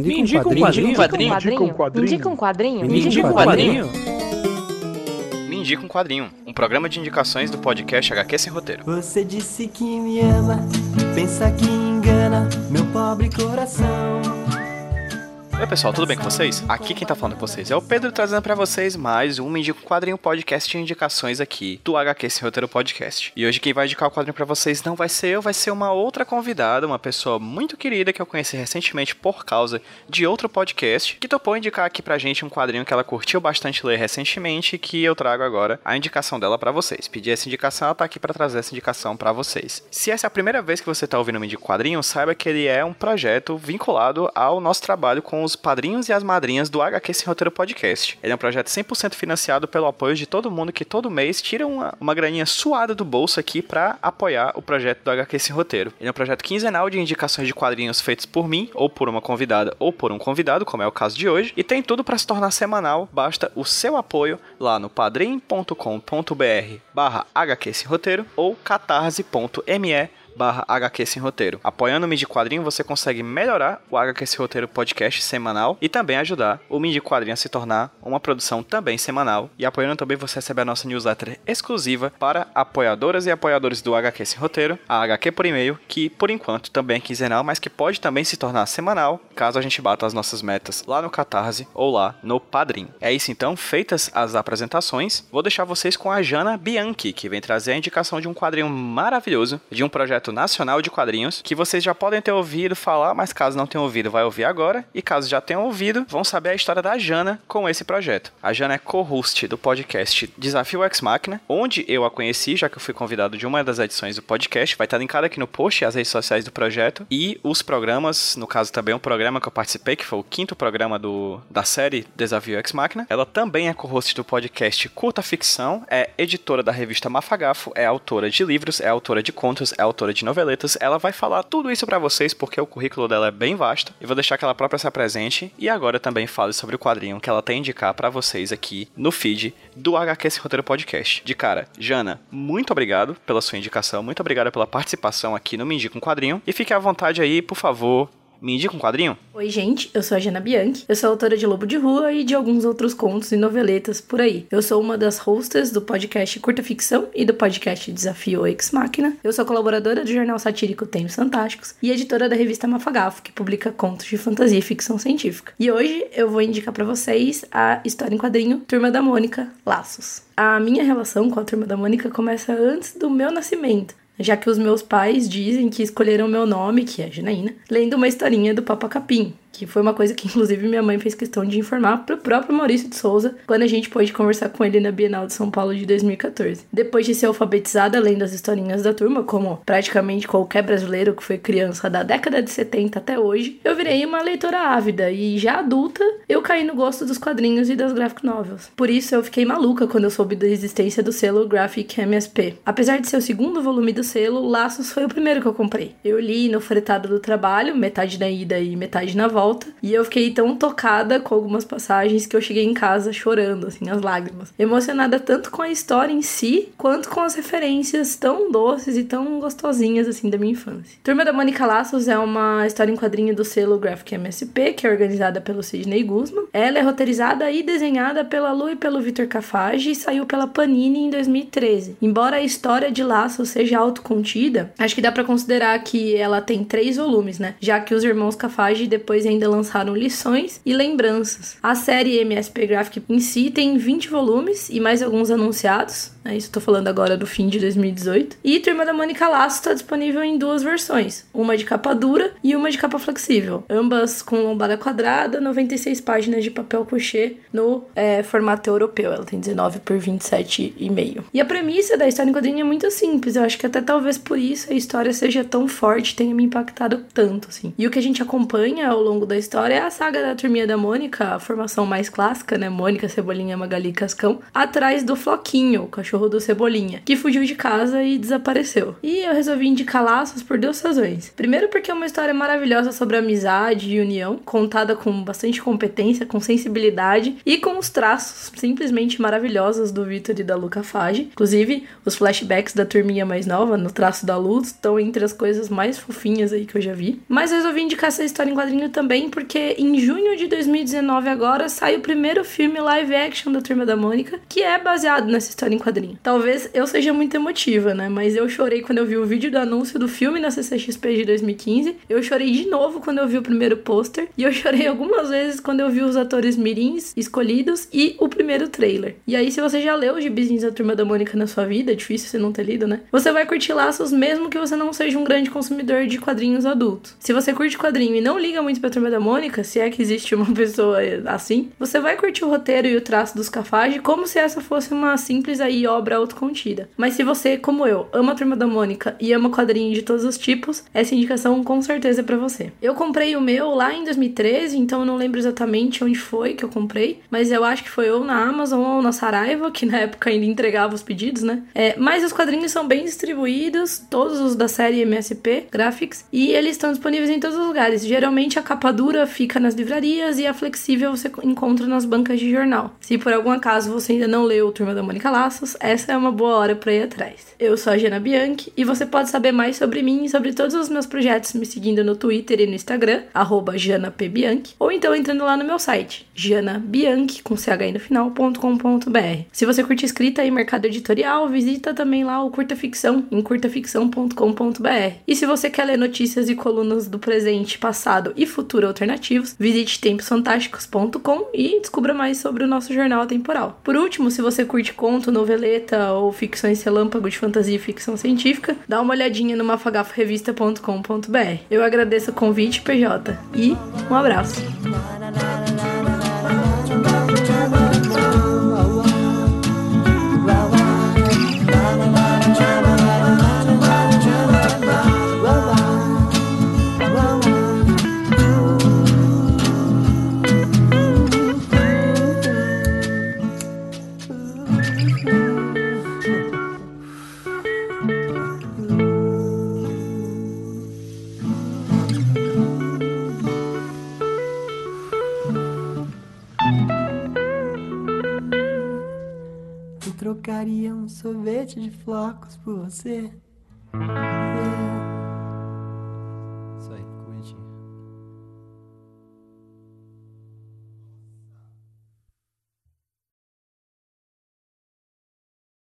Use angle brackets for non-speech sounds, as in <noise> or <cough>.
Me indica um quadrinho. Me indica um quadrinho. Me indica um quadrinho. Me indica um quadrinho. Me indica um quadrinho. Um programa de indicações do podcast HQ Sem Roteiro. Você disse que me ama, pensa que engana meu pobre coração. Oi pessoal, tudo bem com vocês? Aqui quem tá falando com vocês é o Pedro trazendo pra vocês mais um um Quadrinho Podcast de indicações aqui do HQ Sem Roteiro Podcast. E hoje quem vai indicar o quadrinho pra vocês não vai ser eu, vai ser uma outra convidada, uma pessoa muito querida que eu conheci recentemente por causa de outro podcast, que topou indicar aqui pra gente um quadrinho que ela curtiu bastante ler recentemente que eu trago agora a indicação dela pra vocês. Pedi essa indicação, ela tá aqui pra trazer essa indicação pra vocês. Se essa é a primeira vez que você tá ouvindo um Quadrinho, saiba que ele é um projeto vinculado ao nosso trabalho com os padrinhos e as madrinhas do HQ Sem Roteiro Podcast. Ele é um projeto 100% financiado pelo apoio de todo mundo que todo mês tira uma, uma graninha suada do bolso aqui para apoiar o projeto do HQ Sem Roteiro. Ele é um projeto quinzenal de indicações de quadrinhos feitos por mim, ou por uma convidada, ou por um convidado, como é o caso de hoje, e tem tudo para se tornar semanal, basta o seu apoio lá no padrim.com.br barra HQ Sem Roteiro ou catarse.me barra HQ Sem Roteiro. Apoiando o Midi Quadrinho, você consegue melhorar o HQ Sem Roteiro podcast semanal e também ajudar o Midi Quadrinho a se tornar uma produção também semanal. E apoiando também, você recebe a nossa newsletter exclusiva para apoiadoras e apoiadores do HQ Sem Roteiro, a HQ por e-mail, que por enquanto também é quinzenal, mas que pode também se tornar semanal, caso a gente bata as nossas metas lá no Catarse ou lá no Padrim. É isso então, feitas as apresentações, vou deixar vocês com a Jana Bianchi, que vem trazer a indicação de um quadrinho maravilhoso, de um projeto nacional de quadrinhos, que vocês já podem ter ouvido falar, mas caso não tenham ouvido, vai ouvir agora. E caso já tenham ouvido, vão saber a história da Jana com esse projeto. A Jana é co-host do podcast Desafio X Máquina, onde eu a conheci, já que eu fui convidado de uma das edições do podcast. Vai estar linkado aqui no post as redes sociais do projeto e os programas, no caso também um programa que eu participei, que foi o quinto programa do, da série Desafio X Máquina. Ela também é co-host do podcast Curta Ficção, é editora da revista Mafagafo, é autora de livros, é autora de contos, é autora de noveletas. Ela vai falar tudo isso para vocês porque o currículo dela é bem vasto. E vou deixar que ela própria se apresente e agora também fale sobre o quadrinho que ela tem a indicar para vocês aqui no feed do HQ Sem Roteiro Podcast. De cara, Jana, muito obrigado pela sua indicação, muito obrigado pela participação aqui no Me Indica um Quadrinho. E fique à vontade aí, por favor, me indica um quadrinho? Oi, gente, eu sou a Jana Bianchi, eu sou autora de Lobo de Rua e de alguns outros contos e noveletas por aí. Eu sou uma das hosts do podcast Curta Ficção e do podcast Desafio Ex Máquina. Eu sou colaboradora do jornal satírico Tempos Fantásticos e editora da revista Mafagafo, que publica contos de fantasia e ficção científica. E hoje eu vou indicar para vocês a história em quadrinho Turma da Mônica Laços. A minha relação com a Turma da Mônica começa antes do meu nascimento já que os meus pais dizem que escolheram meu nome, que é Janaína, lendo uma historinha do Papa Capim, que foi uma coisa que <laughs> inclusive minha mãe fez questão de informar pro próprio Maurício de Souza quando a gente pôde conversar com ele na Bienal de São Paulo de 2014. Depois de ser alfabetizada lendo as historinhas da turma, como praticamente qualquer brasileiro que foi criança da década de 70 até hoje, eu virei uma leitora ávida e já adulta eu caí no gosto dos quadrinhos e das graphic novels. Por isso eu fiquei maluca quando eu soube da existência do selo Graphic MSP. Apesar de ser o segundo volume do selo, Laços foi o primeiro que eu comprei. Eu li no fretado do trabalho, metade na ida e metade na volta volta. E eu fiquei tão tocada com algumas passagens que eu cheguei em casa chorando, assim, as lágrimas. Emocionada tanto com a história em si, quanto com as referências tão doces e tão gostosinhas, assim, da minha infância. Turma da Mônica Laços é uma história em quadrinho do selo Graphic MSP, que é organizada pelo Sidney Guzman. Ela é roteirizada e desenhada pela Lu e pelo Vitor Cafage e saiu pela Panini em 2013. Embora a história de Laços seja autocontida, acho que dá para considerar que ela tem três volumes, né? Já que os irmãos Cafage depois ainda lançaram lições e lembranças. A série MSP Graphic em si tem 20 volumes e mais alguns anunciados. Né? Isso eu tô falando agora do fim de 2018. E Turma da Mônica Laço está disponível em duas versões: uma de capa dura e uma de capa flexível. Ambas com lombada quadrada, 96 páginas de papel couché no é, formato europeu. Ela tem 19 por 27,5. E a premissa da história em quadrinho é muito simples. Eu acho que até talvez por isso a história seja tão forte, tenha me impactado tanto, assim. E o que a gente acompanha ao longo da história é a saga da Turminha da Mônica, a formação mais clássica, né? Mônica, Cebolinha, Magali Cascão, atrás do Floquinho, o cachorro cachorro do Cebolinha, que fugiu de casa e desapareceu. E eu resolvi indicar Laços por duas razões. Primeiro, porque é uma história maravilhosa sobre amizade e união, contada com bastante competência, com sensibilidade e com os traços simplesmente maravilhosos do Victor e da Luca Fage. Inclusive, os flashbacks da turminha mais nova, no traço da luz, estão entre as coisas mais fofinhas aí que eu já vi. Mas resolvi indicar essa história em quadrinho também porque em junho de 2019 agora sai o primeiro filme live action da Turma da Mônica, que é baseado nessa história em quadrinho. Talvez eu seja muito emotiva, né? Mas eu chorei quando eu vi o vídeo do anúncio do filme na CCXP de 2015. Eu chorei de novo quando eu vi o primeiro pôster. E eu <laughs> chorei algumas vezes quando eu vi os atores mirins escolhidos e o primeiro trailer. E aí, se você já leu os gibizinhos da Turma da Mônica na sua vida, é difícil você não ter lido, né? Você vai curtir laços mesmo que você não seja um grande consumidor de quadrinhos adultos. Se você curte quadrinho e não liga muito pra Turma da Mônica, se é que existe uma <laughs> pessoa assim, você vai curtir o roteiro e o traço dos Cafage como se essa fosse uma simples aí obra autocontida. Mas se você, como eu, ama a Turma da Mônica e ama quadrinho de todos os tipos, essa indicação com certeza é para você. Eu comprei o meu lá em 2013, então eu não lembro exatamente onde foi que eu comprei, mas eu acho que foi ou na Amazon ou na Saraiva, que na época ainda entregava os pedidos, né? É, mas os quadrinhos são bem distribuídos, todos os da série MSP Graphics, e eles estão disponíveis em todos os lugares. Geralmente a capa dura fica nas livrarias e a flexível você encontra nas bancas de jornal. Se por algum acaso você ainda não leu Turma da Mônica Laços, essa é uma boa hora para ir atrás. Eu sou a Jana Bianchi e você pode saber mais sobre mim e sobre todos os meus projetos me seguindo no Twitter e no Instagram, janapbianchi, ou então entrando lá no meu site, janabianchi, com ch no final.com.br. Se você curte escrita e mercado editorial, visita também lá o Curta Ficção, em curtaficção.com.br. E se você quer ler notícias e colunas do presente, passado e futuro alternativos, visite temposfantásticos.com e descubra mais sobre o nosso jornal temporal. Por último, se você curte conto, ou ficções relâmpago de fantasia e ficção científica, dá uma olhadinha no mafagaforevista.com.br. Eu agradeço o convite, PJ, e um abraço. Um sorvete de flocos por você.